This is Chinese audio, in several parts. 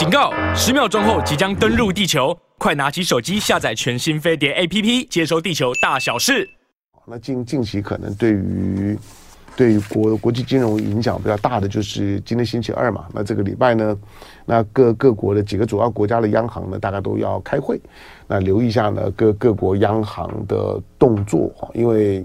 警告！十秒钟后即将登陆地球，快拿起手机下载全新飞碟 APP，接收地球大小事。那近近期可能对于对于国国际金融影响比较大的就是今天星期二嘛，那这个礼拜呢，那各各国的几个主要国家的央行呢，大概都要开会，那留意一下呢各各国央行的动作，因为。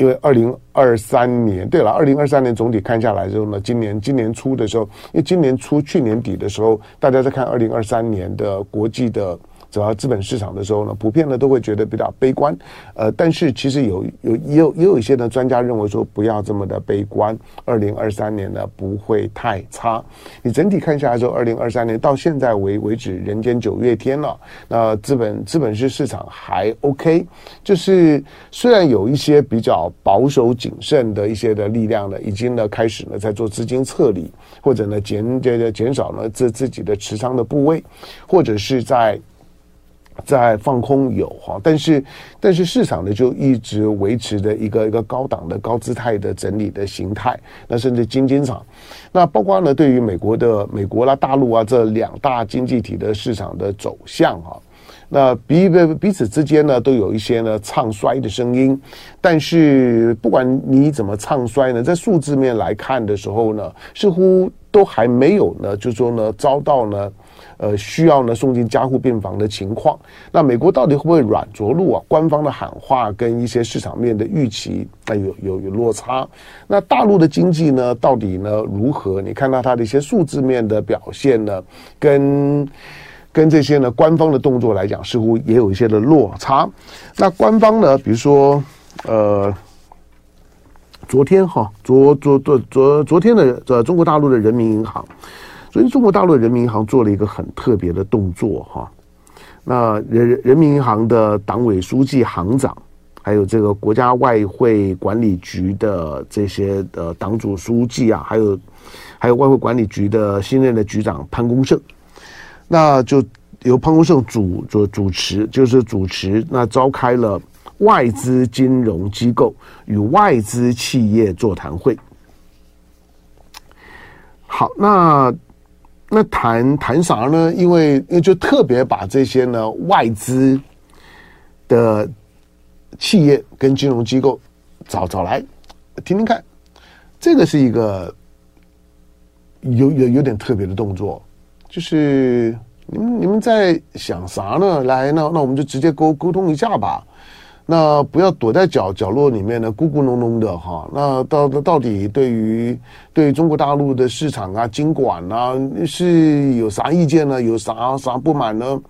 因为二零二三年，对了，二零二三年总体看下来之后呢，今年今年初的时候，因为今年初去年底的时候，大家在看二零二三年的国际的。走到资本市场的时候呢，普遍呢都会觉得比较悲观，呃，但是其实有有也有也有一些呢专家认为说不要这么的悲观，二零二三年呢不会太差。你整体看下来之后，二零二三年到现在为为止，人间九月天了，那资本资本市市场还 OK，就是虽然有一些比较保守谨慎的一些的力量呢，已经呢开始呢在做资金撤离，或者呢减这个减少呢自自己的持仓的部位，或者是在。在放空有哈，但是但是市场呢就一直维持着一个一个高档的高姿态的整理的形态，那甚至金金场，那包括呢对于美国的美国啦、大陆啊这两大经济体的市场的走向哈，那彼彼彼此之间呢都有一些呢唱衰的声音，但是不管你怎么唱衰呢，在数字面来看的时候呢，似乎都还没有呢，就说呢遭到呢。呃，需要呢送进加护病房的情况，那美国到底会不会软着陆啊？官方的喊话跟一些市场面的预期，那有有有落差。那大陆的经济呢，到底呢如何？你看到它的一些数字面的表现呢，跟跟这些呢官方的动作来讲，似乎也有一些的落差。那官方呢，比如说呃，昨天哈，昨昨昨昨昨天的呃中国大陆的人民银行。所以，中国大陆人民银行做了一个很特别的动作，哈。那人人民银行的党委书记、行长，还有这个国家外汇管理局的这些的党组书记啊，还有还有外汇管理局的新任的局长潘功胜，那就由潘功胜主主主持，就是主持那召开了外资金融机构与外资企业座谈会。好，那。那谈谈啥呢？因为就特别把这些呢外资的企业跟金融机构找找来听听看，这个是一个有有有点特别的动作，就是你们你们在想啥呢？来，那那我们就直接沟沟通一下吧。那不要躲在角角落里面呢，咕咕哝哝的哈。那到到底对于对中国大陆的市场啊、经管啊，是有啥意见呢？有啥啥不满呢？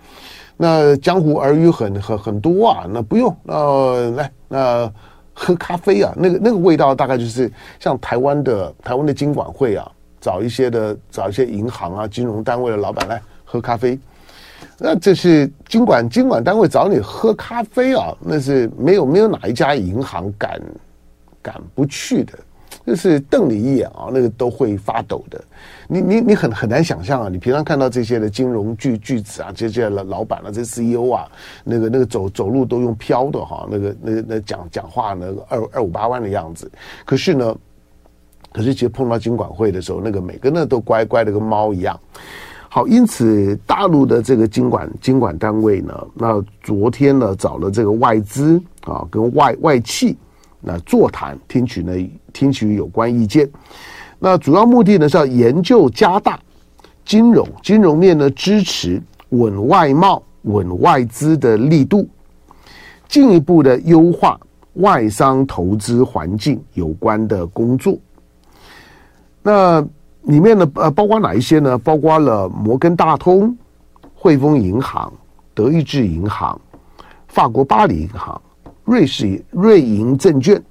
那江湖儿语很很很多啊。那不用，那来那喝咖啡啊，那个那个味道大概就是像台湾的台湾的金管会啊，找一些的找一些银行啊、金融单位的老板来喝咖啡。那这是金管金管单位找你喝咖啡啊？那是没有没有哪一家银行敢敢不去的，就是瞪你一眼啊，那个都会发抖的。你你你很很难想象啊！你平常看到这些的金融巨巨子啊，这些老老板啊，这 CEO 啊，那个那个走走路都用飘的哈，那个那那讲讲话那个二二五八万的样子。可是呢，可是其实碰到金管会的时候，那个每个呢都乖乖的跟猫一样。好，因此大陆的这个监管监管单位呢，那昨天呢找了这个外资啊跟外外企那座谈，听取呢听取有关意见。那主要目的呢是要研究加大金融金融面呢支持稳外贸稳外资的力度，进一步的优化外商投资环境有关的工作。那。里面呢，呃，包括哪一些呢？包括了摩根大通、汇丰银行、德意志银行、法国巴黎银行、瑞士瑞银证券，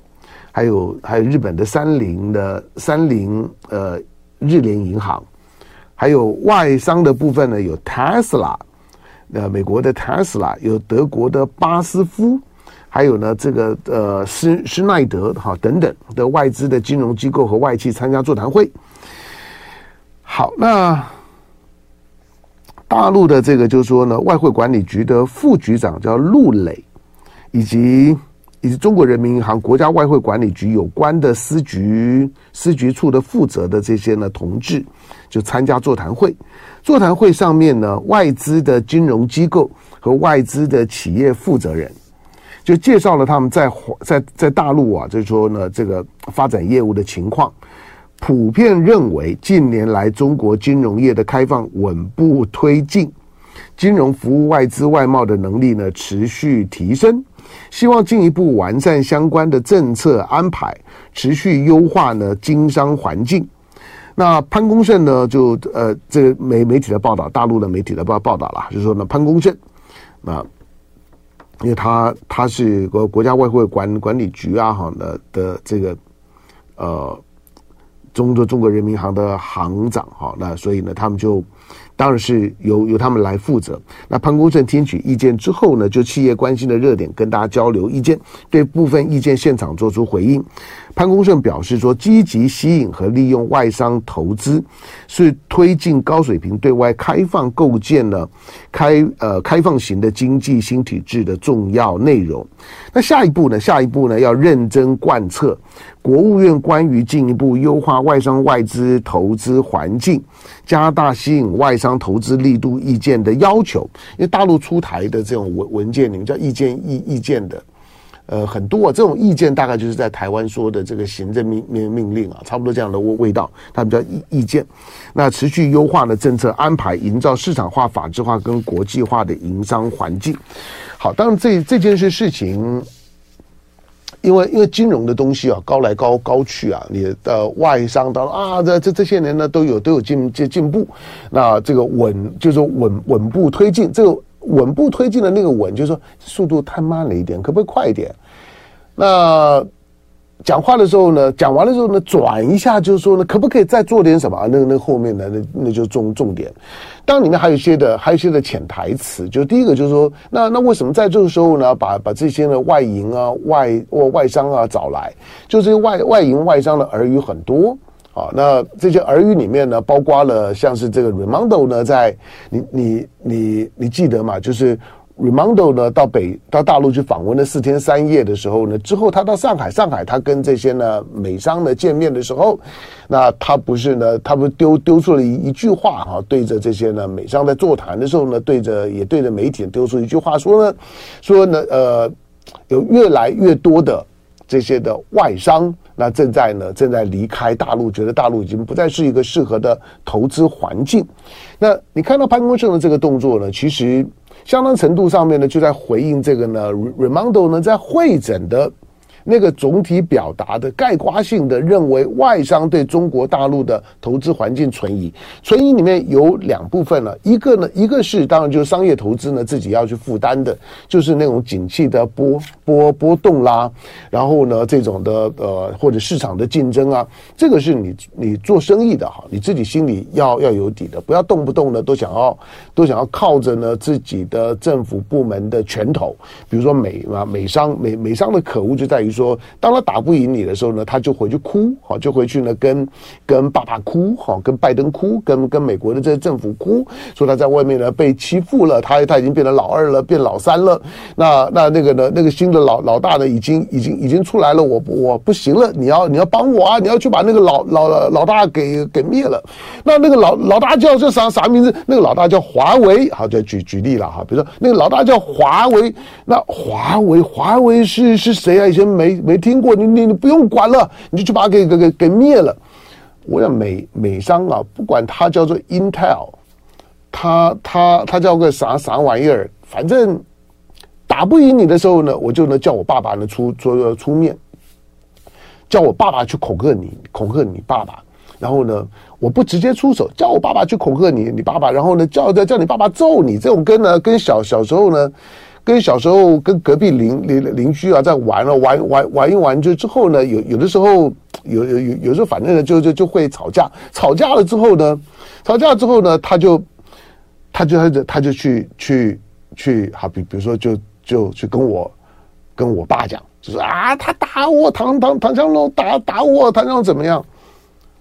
还有还有日本的三菱的三菱呃日联银行，还有外商的部分呢，有 Tesla，呃，美国的 Tesla，有德国的巴斯夫，还有呢这个呃施施耐德哈等等的外资的金融机构和外企参加座谈会。好，那大陆的这个就是说呢，外汇管理局的副局长叫陆磊，以及以及中国人民银行、国家外汇管理局有关的司局、司局处的负责的这些呢同志，就参加座谈会。座谈会上面呢，外资的金融机构和外资的企业负责人，就介绍了他们在在在大陆啊，就是说呢，这个发展业务的情况。普遍认为，近年来中国金融业的开放稳步推进，金融服务外资外贸的能力呢持续提升。希望进一步完善相关的政策安排，持续优化呢经商环境。那潘功胜呢，就呃这个媒媒体的报道，大陆的媒体的报报道了，就是说呢潘功胜，那因为他他是国国家外汇管管理局啊哈的的这个呃中国中国人民银行的行长哈，那所以呢他们就。当然是由由他们来负责。那潘功胜听取意见之后呢，就企业关心的热点跟大家交流意见，对部分意见现场做出回应。潘功胜表示说，积极吸引和利用外商投资，是推进高水平对外开放、构建了开呃开放型的经济新体制的重要内容。那下一步呢？下一步呢？要认真贯彻国务院关于进一步优化外商外资投资环境。加大吸引外商投资力度意见的要求，因为大陆出台的这种文文件，你们叫意见意意见的，呃，很多啊，这种意见大概就是在台湾说的这个行政命命命令啊，差不多这样的味味道，他们叫意意见。那持续优化的政策安排，营造市场化、法治化跟国际化的营商环境。好，当然这这件事事情。因为因为金融的东西啊，高来高高去啊，你的外商当啊，这这这些年呢都有都有进进进步，那这个稳就是说稳稳步推进，这个稳步推进的那个稳，就是说速度太慢了一点，可不可以快一点？那。讲话的时候呢，讲完了之后呢，转一下就是说呢，可不可以再做点什么？那个那后面呢，那那就重重点。当里面还有一些的，还有一些的潜台词。就第一个就是说，那那为什么在这个时候呢，把把这些呢外营啊、外外外商啊找来？就这些外外营外商的耳语很多啊。那这些耳语里面呢，包括了像是这个 Remondo 呢，在你你你你记得吗？就是。Remondo 呢，到北到大陆去访问了四天三夜的时候呢，之后他到上海，上海他跟这些呢美商呢见面的时候，那他不是呢，他不丢丢出了一一句话哈，对着这些呢美商在座谈的时候呢，对着也对着媒体丢出一句话说呢，说呢呃，有越来越多的这些的外商，那正在呢正在离开大陆，觉得大陆已经不再是一个适合的投资环境。那你看到潘功胜的这个动作呢，其实。相当程度上面呢，就在回应这个呢，Raimondo 呢在会诊的。那个总体表达的概括性的认为，外商对中国大陆的投资环境存疑。存疑里面有两部分了，一个呢，一个是当然就是商业投资呢自己要去负担的，就是那种景气的波波波动啦，然后呢这种的呃或者市场的竞争啊，这个是你你做生意的哈，你自己心里要要有底的，不要动不动的都想要都想要靠着呢自己的政府部门的拳头，比如说美啊美商美美商的可恶就在于说。当他打不赢你的时候呢，他就回去哭，好，就回去呢，跟跟爸爸哭，好，跟拜登哭，跟跟美国的这些政府哭，说他在外面呢被欺负了，他他已经变成老二了，变老三了，那那那个呢，那个新的老老大呢，已经已经已经出来了，我我不行了，你要你要帮我啊，你要去把那个老老老大给给灭了，那那个老老大叫这啥啥名字？那个老大叫华为，好，就举举例了哈，比如说那个老大叫华为，那华为华为是是谁啊？以前没。没听过，你你你不用管了，你就去把它给给给给灭了。我要美美商啊，不管它叫做 Intel，它它它叫个啥啥玩意儿，反正打不赢你的时候呢，我就能叫我爸爸呢出出出面，叫我爸爸去恐吓你，恐吓你爸爸。然后呢，我不直接出手，叫我爸爸去恐吓你，你爸爸。然后呢，叫叫叫你爸爸揍你。这种跟呢跟小小时候呢。跟小时候跟隔壁邻邻邻居啊在玩了玩玩玩一玩就之后呢，有有的时候有有有有时候反正呢就就就会吵架，吵架了之后呢，吵架之后呢，他就他就他就他就去去去好比比如说就就去跟我跟我爸讲，就说啊他打我唐唐唐湘龙打打我唐湘龙怎么样？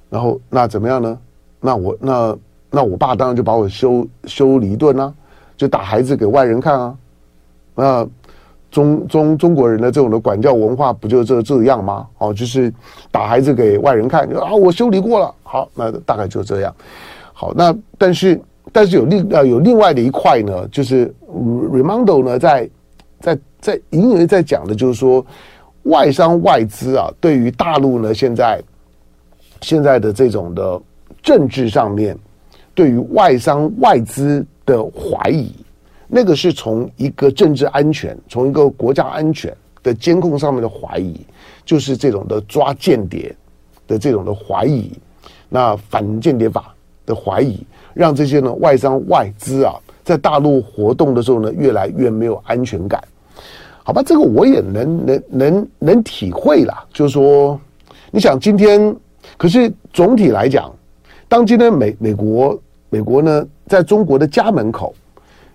然后那怎么样呢？那我那那我爸当然就把我修修理一顿啊，就打孩子给外人看啊。那中中中国人的这种的管教文化不就这这样吗？哦，就是打孩子给外人看，啊，我修理过了。好，那大概就这样。好，那但是但是有另呃有另外的一块呢，就是 Raimondo 呢在在在隐隐在讲的就是说，外商外资啊，对于大陆呢现在现在的这种的政治上面，对于外商外资的怀疑。那个是从一个政治安全，从一个国家安全的监控上面的怀疑，就是这种的抓间谍的这种的怀疑，那反间谍法的怀疑，让这些呢外商外资啊，在大陆活动的时候呢，越来越没有安全感。好吧，这个我也能能能能体会啦，就是说，你想今天，可是总体来讲，当今天美美国美国呢，在中国的家门口。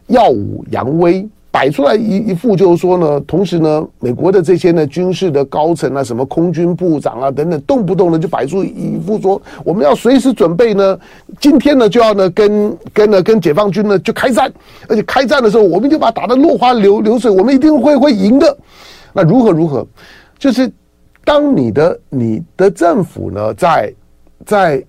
耀武扬威，摆出来一一副就是说呢，同时呢，美国的这些呢军事的高层啊，什么空军部长啊等等，动不动呢就摆出一副说，我们要随时准备呢，今天呢就要呢跟跟呢跟解放军呢就开战，而且开战的时候，我们就把打得落花流流水，我们一定会会赢的。那如何如何？就是当你的你的政府呢，在在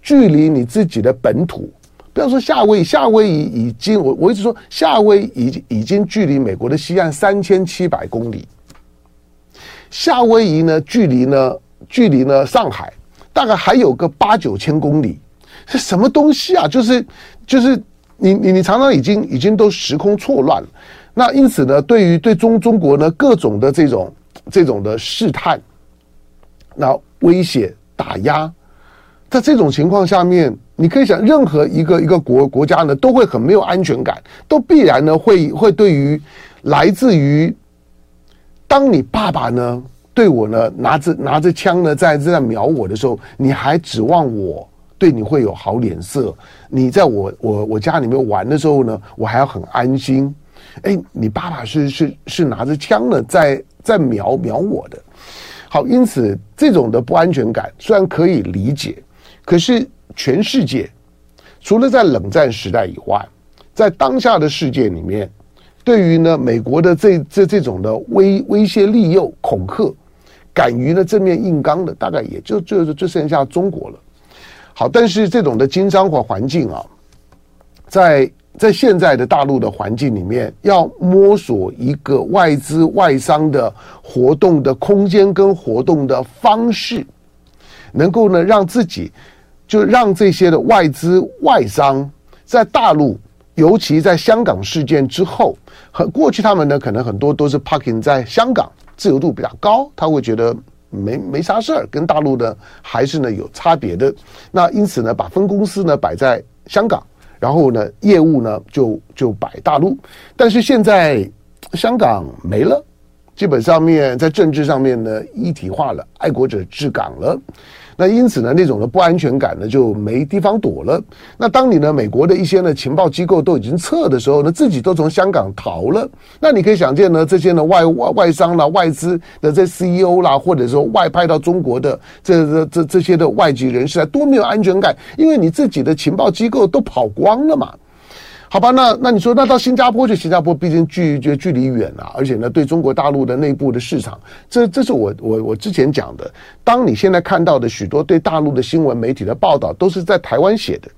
距离你自己的本土。不要说夏威夷，夏威夷已经我我一直说夏威夷已经距离美国的西岸三千七百公里。夏威夷呢，距离呢，距离呢上海大概还有个八九千公里，是什么东西啊？就是就是你你你常常已经已经都时空错乱了。那因此呢，对于对中中国呢各种的这种这种的试探，那威胁打压，在这种情况下面。你可以想，任何一个一个国国家呢，都会很没有安全感，都必然呢会会对于来自于当你爸爸呢对我呢拿着拿着枪呢在在瞄我的时候，你还指望我对你会有好脸色？你在我我我家里面玩的时候呢，我还要很安心。哎，你爸爸是是是拿着枪呢在在瞄瞄我的。好，因此这种的不安全感虽然可以理解，可是。全世界，除了在冷战时代以外，在当下的世界里面，对于呢美国的这这这种的威威胁、利诱、恐吓，敢于呢正面硬刚的，大概也就就就剩下中国了。好，但是这种的经商或环境啊，在在现在的大陆的环境里面，要摸索一个外资外商的活动的空间跟活动的方式，能够呢让自己。就让这些的外资外商在大陆，尤其在香港事件之后，很过去他们呢可能很多都是 parking 在香港，自由度比较高，他会觉得没没啥事儿，跟大陆呢还是呢有差别的。那因此呢，把分公司呢摆在香港，然后呢业务呢就就摆大陆。但是现在香港没了，基本上面在政治上面呢一体化了，爱国者治港了。那因此呢，那种的不安全感呢就没地方躲了。那当你呢，美国的一些呢情报机构都已经撤的时候呢，自己都从香港逃了。那你可以想见呢，这些呢外外外商啦、外资的这 CEO 啦，或者说外派到中国的这这这这些的外籍人士啊，多没有安全感，因为你自己的情报机构都跑光了嘛。好吧，那那你说，那到新加坡去？新加坡毕竟距距距离远啊，而且呢，对中国大陆的内部的市场，这这是我我我之前讲的。当你现在看到的许多对大陆的新闻媒体的报道，都是在台湾写的，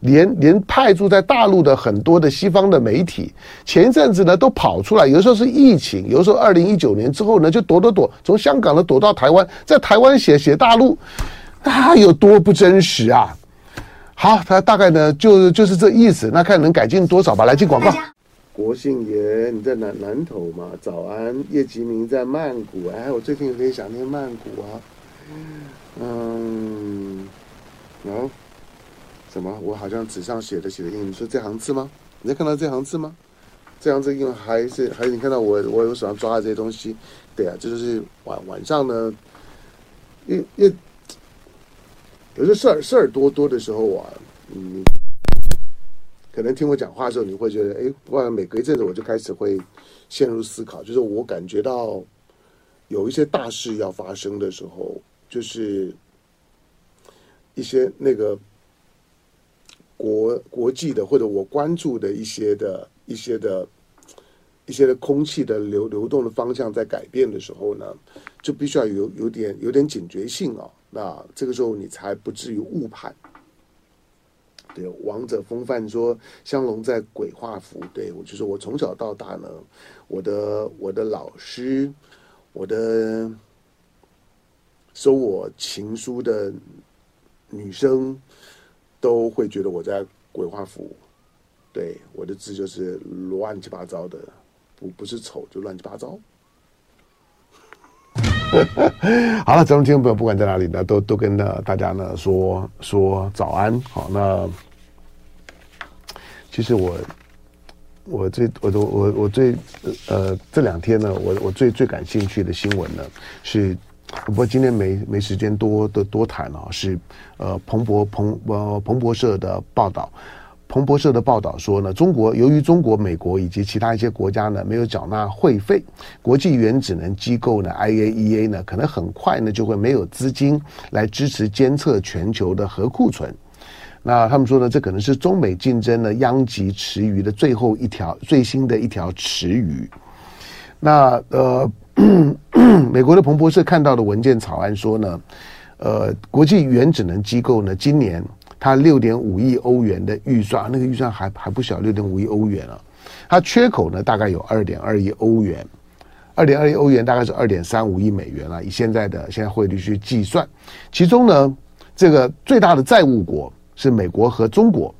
连连派驻在大陆的很多的西方的媒体，前一阵子呢都跑出来，有时候是疫情，有时候二零一九年之后呢就躲躲躲，从香港呢躲到台湾，在台湾写写大陆，那，有多不真实啊！好，他大概呢就就是这意思，那看能改进多少吧。来进广告。国姓爷，你在南南头嘛？早安，叶吉明在曼谷。哎，我最近有点想念曼谷啊。嗯，然后什么？我好像纸上写的写的印，你说这行字吗？你在看到这行字吗？这行字印还是还是你看到我我有手上抓的这些东西？对啊，这就是晚晚上呢，因因。有些事儿事儿多多的时候啊，嗯，可能听我讲话的时候，你会觉得，哎，不然每隔一阵子我就开始会陷入思考，就是我感觉到有一些大事要发生的时候，就是一些那个国国际的或者我关注的一些的一些的一些的空气的流流动的方向在改变的时候呢，就必须要有有点有点警觉性哦。那这个时候你才不至于误判。对，王者风范说香龙在鬼画符。对，我就说我从小到大呢，我的我的老师，我的收我情书的女生，都会觉得我在鬼画符。对，我的字就是乱七八糟的。不不是丑就乱七八糟。好了，咱们听众朋友不管在哪里呢，都都跟呢大家呢说说早安。好，那其实我我最我都我我最呃这两天呢，我我最最感兴趣的新闻呢是，不过今天没没时间多多多谈啊，是呃彭博彭呃彭博社的报道。彭博社的报道说呢，中国由于中国、美国以及其他一些国家呢没有缴纳会费，国际原子能机构呢 IAEA 呢可能很快呢就会没有资金来支持监测全球的核库存。那他们说呢，这可能是中美竞争呢殃及池鱼的最后一条最新的一条池鱼。那呃，美国的彭博社看到的文件草案说呢，呃，国际原子能机构呢今年。它六点五亿欧元的预算，那个预算还还不小，六点五亿欧元啊。它缺口呢，大概有二点二亿欧元，二点二亿欧元大概是二点三五亿美元了。以现在的现在汇率去计算，其中呢，这个最大的债务国是美国和中国。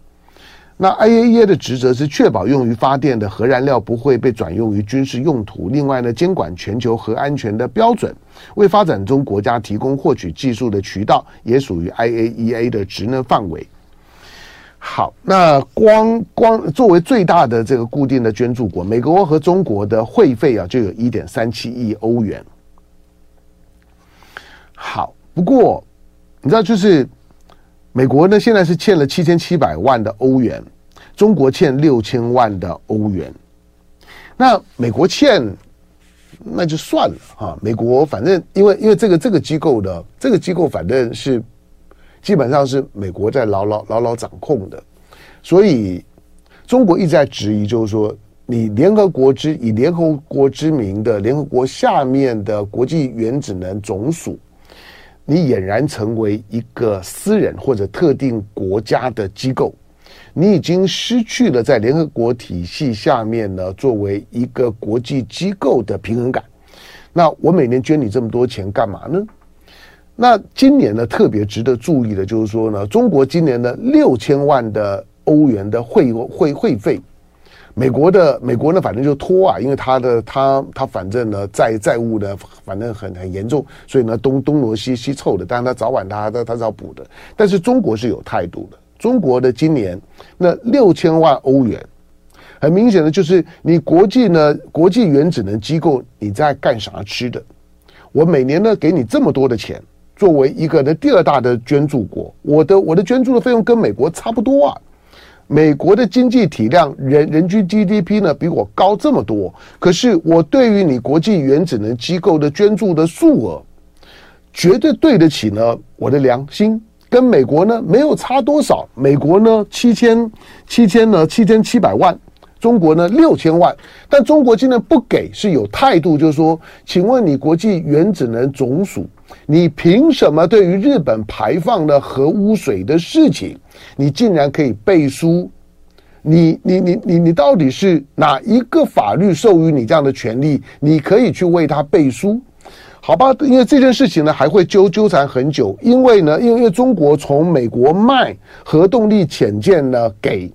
那 IAEA 的职责是确保用于发电的核燃料不会被转用于军事用途。另外呢，监管全球核安全的标准，为发展中国家提供获取技术的渠道，也属于 IAEA 的职能范围。好，那光光作为最大的这个固定的捐助国，美国和中国的会费啊，就有一点三七亿欧元。好，不过你知道就是。美国呢，现在是欠了七千七百万的欧元，中国欠六千万的欧元。那美国欠，那就算了哈。美国反正因为因为这个这个机构的这个机构反正是基本上是美国在牢牢牢牢掌控的，所以中国一直在质疑，就是说你联合国之以联合国之名的联合国下面的国际原子能总署。你俨然成为一个私人或者特定国家的机构，你已经失去了在联合国体系下面呢，作为一个国际机构的平衡感。那我每年捐你这么多钱干嘛呢？那今年呢，特别值得注意的就是说呢，中国今年的六千万的欧元的会会会费。美国的美国呢，反正就拖啊，因为他的他他反正呢债债务呢，反正很很严重，所以呢东东挪西西凑的，但是他早晚他他他是要补的。但是中国是有态度的，中国的今年那六千万欧元，很明显的就是你国际呢国际原子能机构你在干啥吃的？我每年呢给你这么多的钱，作为一个的第二大的捐助国，我的我的捐助的费用跟美国差不多啊。美国的经济体量，人人均 GDP 呢比我高这么多，可是我对于你国际原子能机构的捐助的数额，绝对对得起呢我的良心，跟美国呢没有差多少。美国呢七千七千呢七千七百万，中国呢六千万，但中国今天不给是有态度，就是说，请问你国际原子能总署。你凭什么对于日本排放的核污水的事情，你竟然可以背书？你你你你你到底是哪一个法律授予你这样的权利？你可以去为他背书？好吧，因为这件事情呢还会纠纠缠很久，因为呢，因为因为中国从美国卖核动力潜舰呢给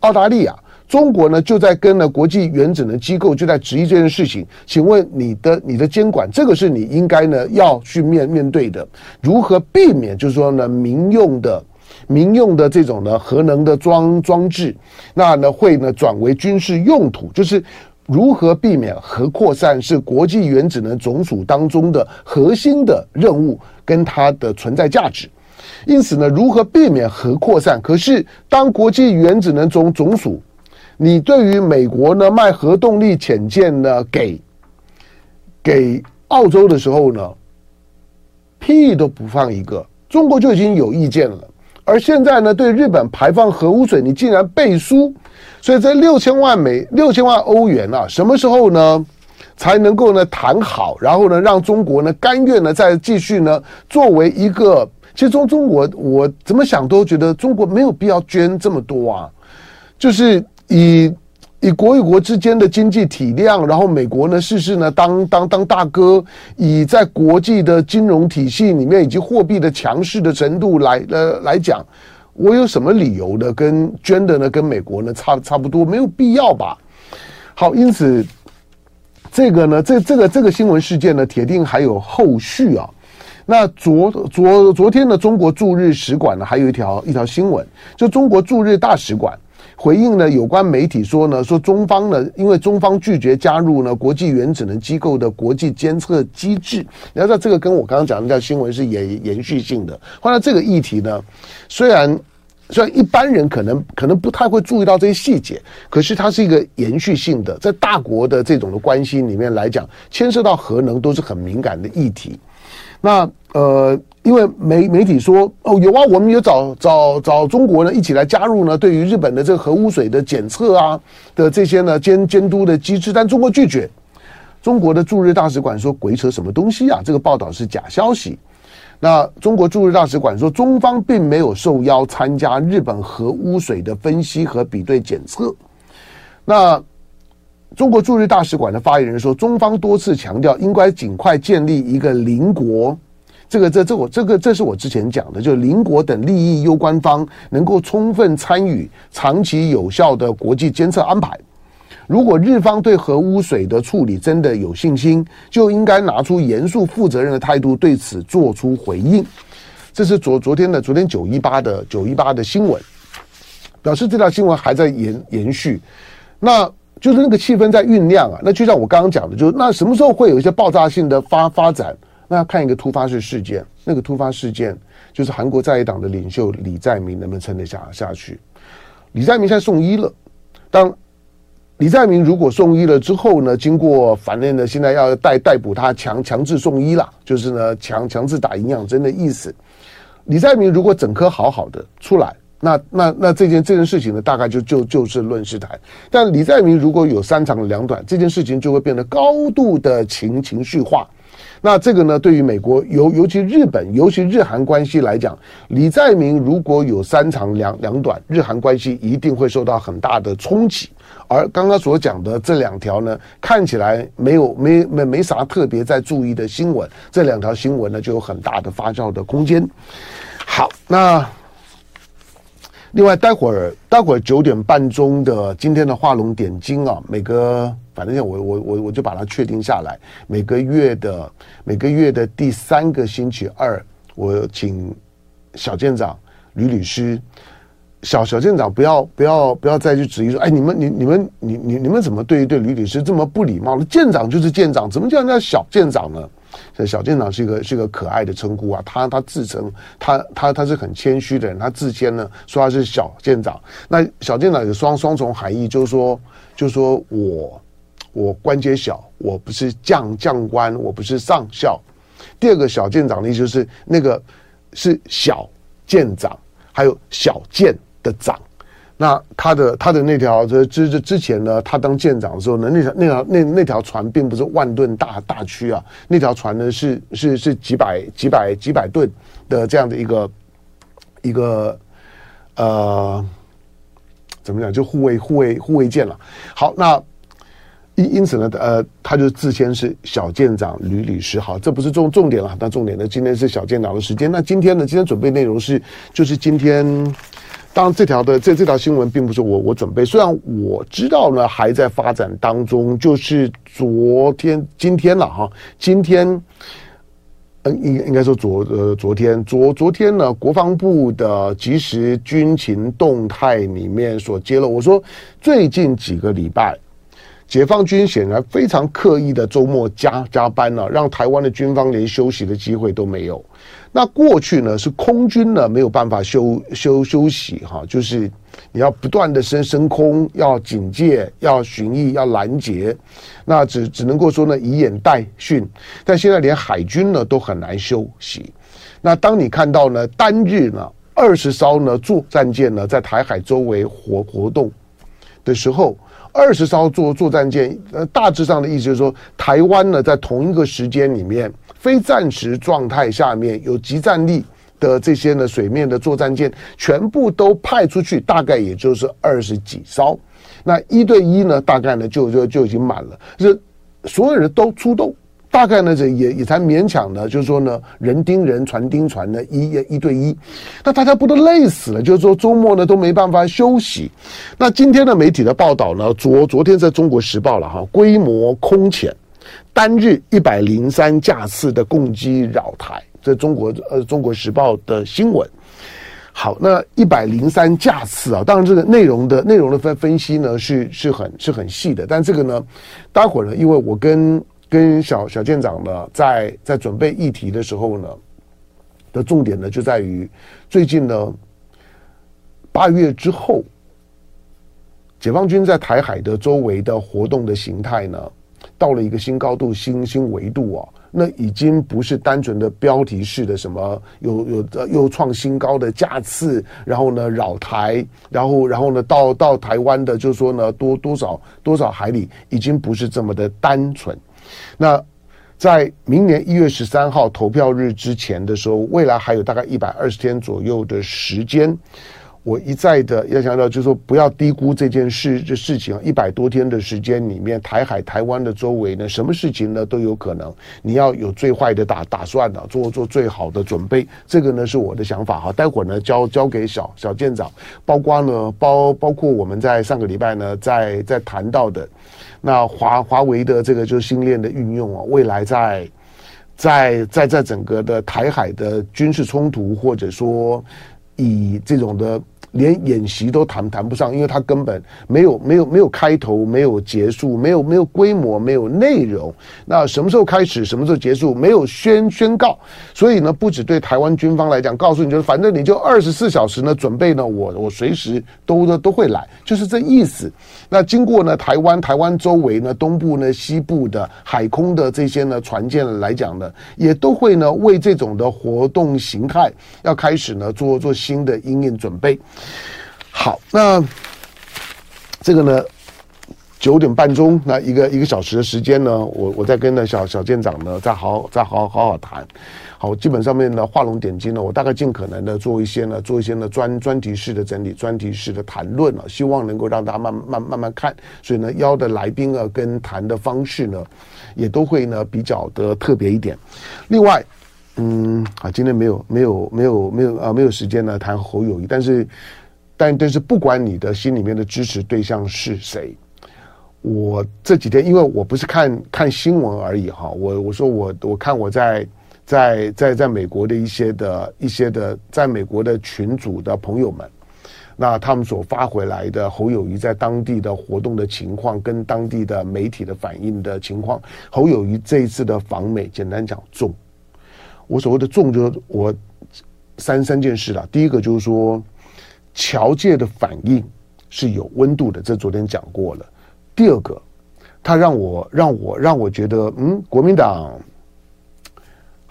澳大利亚。中国呢，就在跟呢国际原子能机构就在质疑这件事情。请问你的你的监管，这个是你应该呢要去面面对的。如何避免就是说呢民用的民用的这种呢核能的装装置，那呢会呢转为军事用途？就是如何避免核扩散是国际原子能总署当中的核心的任务跟它的存在价值。因此呢，如何避免核扩散？可是当国际原子能总总署你对于美国呢卖核动力潜舰呢给给澳洲的时候呢，屁都不放一个，中国就已经有意见了。而现在呢，对日本排放核污水，你竟然背书，所以这六千万美六千万欧元啊，什么时候呢才能够呢谈好？然后呢，让中国呢甘愿呢再继续呢作为一个，其实中中国我怎么想都觉得中国没有必要捐这么多啊，就是以。以国与国之间的经济体量，然后美国呢，事事呢当当当大哥，以在国际的金融体系里面以及货币的强势的程度来呃来讲，我有什么理由呢？跟捐的呢跟美国呢差差不多，没有必要吧？好，因此这个呢，这这个这个新闻事件呢，铁定还有后续啊。那昨昨昨天呢，中国驻日使馆呢还有一条一条新闻，就中国驻日大使馆。回应呢，有关媒体说呢，说中方呢，因为中方拒绝加入呢国际原子能机构的国际监测机制。你要知道，这个跟我刚刚讲的那条新闻是延延续性的。后来这个议题呢，虽然虽然一般人可能可能不太会注意到这些细节，可是它是一个延续性的，在大国的这种的关系里面来讲，牵涉到核能都是很敏感的议题。那呃。因为媒媒体说哦有啊，我们有找找找中国呢一起来加入呢，对于日本的这个核污水的检测啊的这些呢监监督的机制，但中国拒绝。中国的驻日大使馆说鬼扯什么东西啊，这个报道是假消息。那中国驻日大使馆说，中方并没有受邀参加日本核污水的分析和比对检测。那中国驻日大使馆的发言人说，中方多次强调应该尽快建立一个邻国。这个这这我这个这是我之前讲的，就是邻国等利益攸关方能够充分参与长期有效的国际监测安排。如果日方对核污水的处理真的有信心，就应该拿出严肃负责任的态度对此做出回应。这是昨昨天的昨天九一八的九一八的新闻，表示这条新闻还在延延续，那就是那个气氛在酝酿啊。那就像我刚刚讲的，就是那什么时候会有一些爆炸性的发发展？那要看一个突发式事件，那个突发事件就是韩国在野党的领袖李在明能不能撑得下下去。李在明现在送医了，当李在明如果送医了之后呢，经过反正呢，现在要逮逮捕他，强强制送医了，就是呢强强制打营养针的意思。李在明如果整颗好好的出来，那那那这件这件事情呢，大概就就就事论事谈。但李在明如果有三长两短，这件事情就会变得高度的情情绪化。那这个呢，对于美国尤尤其日本，尤其日韩关系来讲，李在明如果有三长两两短，日韩关系一定会受到很大的冲击。而刚刚所讲的这两条呢，看起来没有没没没啥特别在注意的新闻，这两条新闻呢就有很大的发酵的空间。好，那另外待会儿待会儿九点半钟的今天的画龙点睛啊，每个。反正我我我我就把它确定下来，每个月的每个月的第三个星期二，我请小舰长吕律师，小小舰长不要不要不要再去质疑说，哎，你们你你们你你你们怎么对对吕律师这么不礼貌？舰长就是舰长，怎么叫人家小舰长呢？这小舰长是一个是一个可爱的称呼啊，他他自称他他他是很谦虚的人，他自谦呢说他是小舰长。那小舰长有双双重含义，就是说就是说我。我官阶小，我不是将将官，我不是上校。第二个小舰长的意思是那个是小舰长，还有小舰的长。那他的他的那条这之之之前呢，他当舰长的时候呢，那条那条那那条船并不是万吨大大驱啊，那条船呢是是是几百几百几百吨的这样的一个一个呃，怎么讲就护卫护卫护卫舰了。好，那。因因此呢，呃，他就自称是小舰长吕律师。好，这不是重重点了。那重点呢，今天是小舰长的时间。那今天呢，今天准备内容是，就是今天，当然这条的这这条新闻并不是我我准备，虽然我知道呢还在发展当中。就是昨天今天了哈，今天，嗯，应应该说昨呃昨天昨昨天呢，国防部的即时军情动态里面所揭露，我说最近几个礼拜。解放军显然非常刻意的周末加加班了，让台湾的军方连休息的机会都没有。那过去呢是空军呢没有办法休休休息哈，就是你要不断的升升空，要警戒，要巡弋，要拦截，那只只能够说呢以演代训。但现在连海军呢都很难休息。那当你看到呢单日呢二十艘呢作战舰呢在台海周围活活动的时候，二十艘作作战舰，呃，大致上的意思就是说，台湾呢在同一个时间里面，非战时状态下面有集战力的这些呢水面的作战舰，全部都派出去，大概也就是二十几艘。那一对一呢，大概呢就就就已经满了，就是所有人都出动。大概呢，这也也才勉强呢，就是说呢，人盯人，船盯船呢，一一对一，那大家不都累死了？就是说周末呢都没办法休息。那今天的媒体的报道呢，昨昨天在中国时报了哈，规模空前，单日一百零三架次的共机扰台，这中国呃中国时报的新闻。好，那一百零三架次啊，当然这个内容的内容的分分析呢是是很是很细的，但这个呢，待会儿呢，因为我跟跟小小舰长呢，在在准备议题的时候呢，的重点呢就在于最近呢，八月之后，解放军在台海的周围的活动的形态呢，到了一个新高度、新新维度哦，那已经不是单纯的标题式的什么有有又创新高的架次，然后呢扰台，然后然后呢到到台湾的，就是说呢多多少多少海里，已经不是这么的单纯。那在明年一月十三号投票日之前的时候，未来还有大概一百二十天左右的时间，我一再的要强调，就是说不要低估这件事这事情，一百多天的时间里面，台海、台湾的周围呢，什么事情呢都有可能，你要有最坏的打打算呢，做做最好的准备。这个呢是我的想法哈，待会儿呢交交给小小舰长，包括呢包包括我们在上个礼拜呢在在谈到的。那华华为的这个就是星链的运用啊，未来在在在在整个的台海的军事冲突，或者说以这种的。连演习都谈谈不上，因为它根本没有没有没有开头，没有结束，没有没有规模，没有内容。那什么时候开始，什么时候结束，没有宣宣告。所以呢，不止对台湾军方来讲，告诉你就是，反正你就二十四小时呢准备呢，我我随时都都都会来，就是这意思。那经过呢台湾台湾周围呢东部呢西部的海空的这些呢船舰来讲呢，也都会呢为这种的活动形态要开始呢做做新的应应准备。好，那这个呢，九点半钟，那一个一个小时的时间呢，我我再跟那小小舰长呢，再好再好好好谈。好，基本上面呢，画龙点睛呢，我大概尽可能的做一些呢，做一些呢专专题式的整理，专题式的谈论啊，希望能够让大家慢慢慢慢看。所以呢，邀的来宾啊，跟谈的方式呢，也都会呢比较的特别一点。另外。嗯，啊，今天没有没有没有没有啊，没有时间呢谈侯友谊，但是，但但是不管你的心里面的支持对象是谁，我这几天因为我不是看看新闻而已哈，我我说我我看我在在在在美国的一些的一些的在美国的群组的朋友们，那他们所发回来的侯友谊在当地的活动的情况，跟当地的媒体的反应的情况，侯友谊这一次的访美，简单讲重。我所谓的重，就我三三件事啦。第一个就是说，侨界的反应是有温度的，这昨天讲过了。第二个，他让我让我让我觉得，嗯，国民党。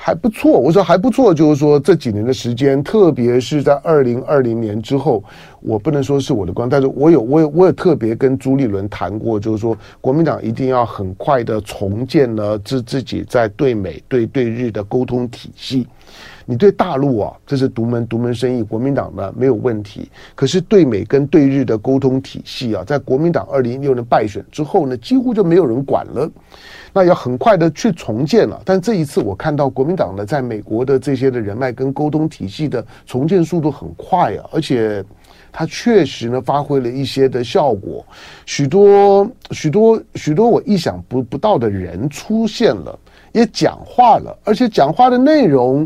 还不错，我说还不错，就是说这几年的时间，特别是在二零二零年之后，我不能说是我的光，但是我有我有我有特别跟朱立伦谈过，就是说国民党一定要很快的重建呢自自己在对美对对日的沟通体系。你对大陆啊，这是独门独门生意，国民党呢没有问题。可是对美跟对日的沟通体系啊，在国民党二零一六年败选之后呢，几乎就没有人管了。那要很快的去重建了，但这一次我看到国民党呢，在美国的这些的人脉跟沟通体系的重建速度很快啊，而且它确实呢发挥了一些的效果，许多许多许多我意想不不到的人出现了，也讲话了，而且讲话的内容，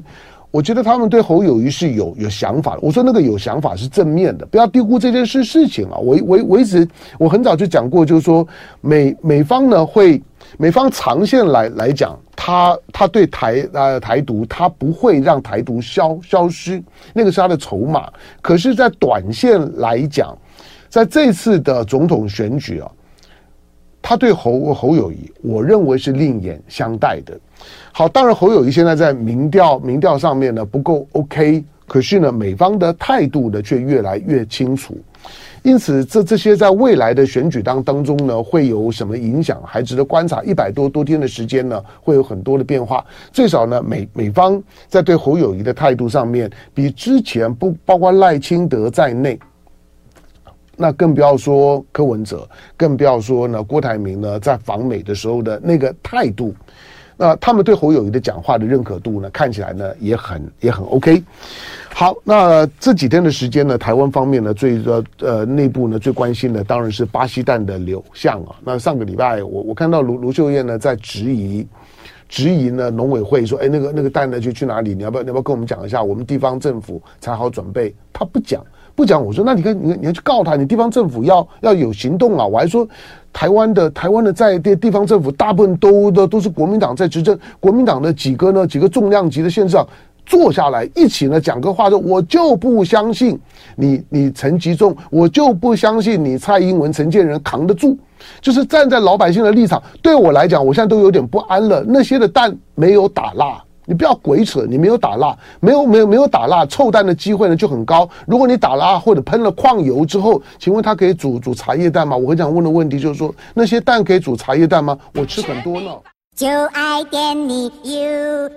我觉得他们对侯友谊是有有想法的。我说那个有想法是正面的，不要低估这件事事情啊。我我我一直我很早就讲过，就是说美美方呢会。美方长线来来讲，他他对台呃台独，他不会让台独消消失，那个是他的筹码。可是，在短线来讲，在这次的总统选举啊，他对侯侯友谊，我认为是另眼相待的。好，当然侯友谊现在在民调民调上面呢不够 OK。可是呢，美方的态度呢却越来越清楚。因此，这这些在未来的选举当当中呢，会有什么影响，还值得观察。一百多多天的时间呢，会有很多的变化。最少呢，美美方在对侯友谊的态度上面，比之前不包括赖清德在内，那更不要说柯文哲，更不要说呢郭台铭呢，在访美的时候的那个态度。那他们对侯友宜的讲话的认可度呢，看起来呢也很也很 OK。好，那这几天的时间呢，台湾方面呢最呃内部呢最关心的当然是巴西蛋的流向啊。那上个礼拜我我看到卢卢秀燕呢在质疑质疑呢农委会说，哎那个那个蛋呢就去哪里？你要不要你要不要跟我们讲一下？我们地方政府才好准备。他不讲。不讲，我说那你看，你你要去告他，你地方政府要要有行动啊！我还说，台湾的台湾的在地地方政府大部分都的都是国民党在执政，国民党的几个呢几个重量级的县长坐下来一起呢讲个话，说我就不相信你你陈吉仲，我就不相信你蔡英文陈建仁扛得住，就是站在老百姓的立场，对我来讲，我现在都有点不安了。那些的蛋没有打蜡。你不要鬼扯，你没有打蜡，没有没有没有打蜡，臭蛋的机会呢就很高。如果你打蜡或者喷了矿油之后，请问它可以煮煮茶叶蛋吗？我很想问的问题就是说，那些蛋可以煮茶叶蛋吗？我吃很多呢。就爱点你 UFO